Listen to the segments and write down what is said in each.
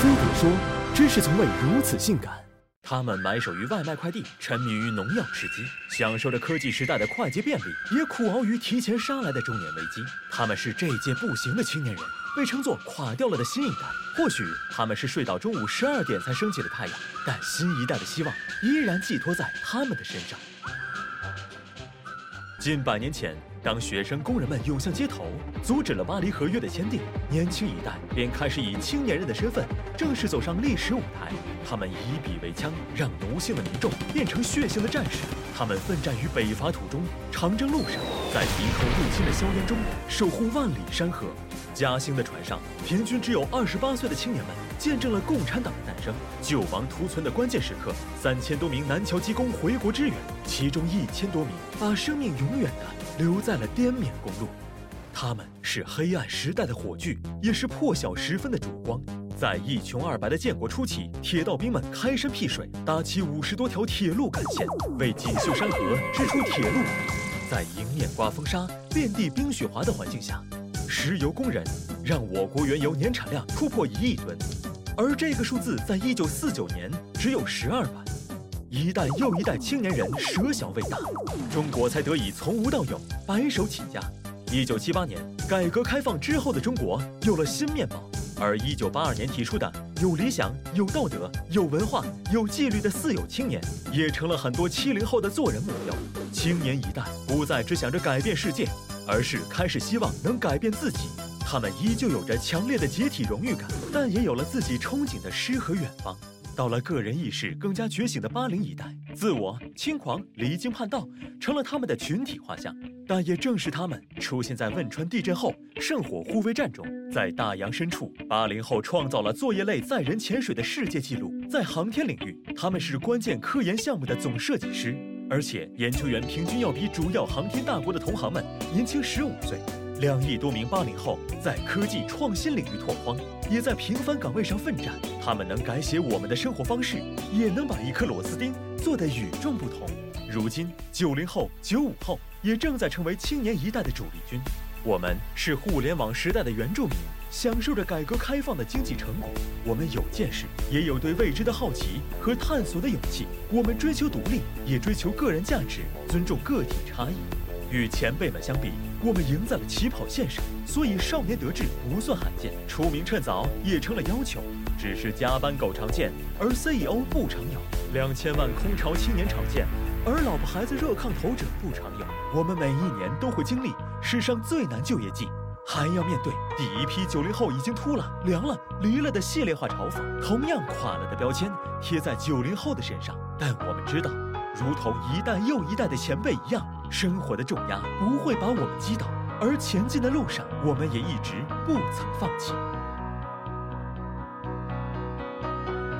非得说，真是从未如此性感。他们埋首于外卖快递，沉迷于农药吃鸡，享受着科技时代的快捷便利，也苦熬于提前杀来的中年危机。他们是这届不行的青年人，被称作垮掉了的新一代。或许他们是睡到中午十二点才升起的太阳，但新一代的希望依然寄托在他们的身上。近百年前。当学生工人们涌向街头，阻止了巴黎合约的签订，年轻一代便开始以青年人的身份正式走上历史舞台。他们以笔为枪，让奴性的民众变成血性的战士。他们奋战于北伐途中、长征路上，在敌寇入侵的硝烟中守护万里山河。嘉兴的船上，平均只有二十八岁的青年们见证了共产党的诞生。救亡图存的关键时刻，三千多名南桥机工回国支援，其中一千多名把生命永远的。留在在了滇缅公路，他们是黑暗时代的火炬，也是破晓时分的烛光。在一穷二白的建国初期，铁道兵们开山辟水，搭起五十多条铁路干线，为锦绣山河织出铁路。在迎面刮风沙、遍地冰雪滑的环境下，石油工人让我国原油年产量突破一亿吨，而这个数字在一九四九年只有十二万。一代又一代青年人舍小为大，中国才得以从无到有，白手起家。一九七八年，改革开放之后的中国有了新面貌，而一九八二年提出的有理想、有道德、有文化、有纪律的“四有青年”，也成了很多七零后的做人目标。青年一代不再只想着改变世界，而是开始希望能改变自己。他们依旧有着强烈的集体荣誉感，但也有了自己憧憬的诗和远方。到了个人意识更加觉醒的八零一代，自我轻狂、离经叛道成了他们的群体画像。但也正是他们出现在汶川地震后圣火护卫战中，在大洋深处，八零后创造了作业类载人潜水的世界纪录。在航天领域，他们是关键科研项目的总设计师，而且研究员平均要比主要航天大国的同行们年轻十五岁。两亿多名八零后在科技创新领域拓荒，也在平凡岗位上奋战。他们能改写我们的生活方式，也能把一颗螺丝钉做得与众不同。如今，九零后、九五后也正在成为青年一代的主力军。我们是互联网时代的原住民，享受着改革开放的经济成果。我们有见识，也有对未知的好奇和探索的勇气。我们追求独立，也追求个人价值，尊重个体差异。与前辈们相比，我们赢在了起跑线上，所以少年得志不算罕见，出名趁早也成了要求。只是加班狗常见，而 CEO 不常有；两千万空巢青年常见，而老婆孩子热炕头者不常有。我们每一年都会经历史上最难就业季，还要面对第一批九零后已经秃了、凉了、离了的系列化嘲讽，同样垮了的标签贴在九零后的身上。但我们知道，如同一代又一代的前辈一样。生活的重压不会把我们击倒，而前进的路上，我们也一直不曾放弃。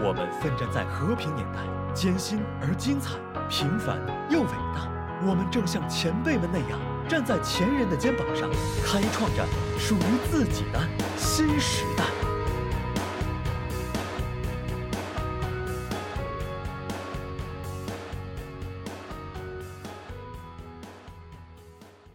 我们奋战在和平年代，艰辛而精彩，平凡又伟大。我们正像前辈们那样，站在前人的肩膀上，开创着属于自己的新时代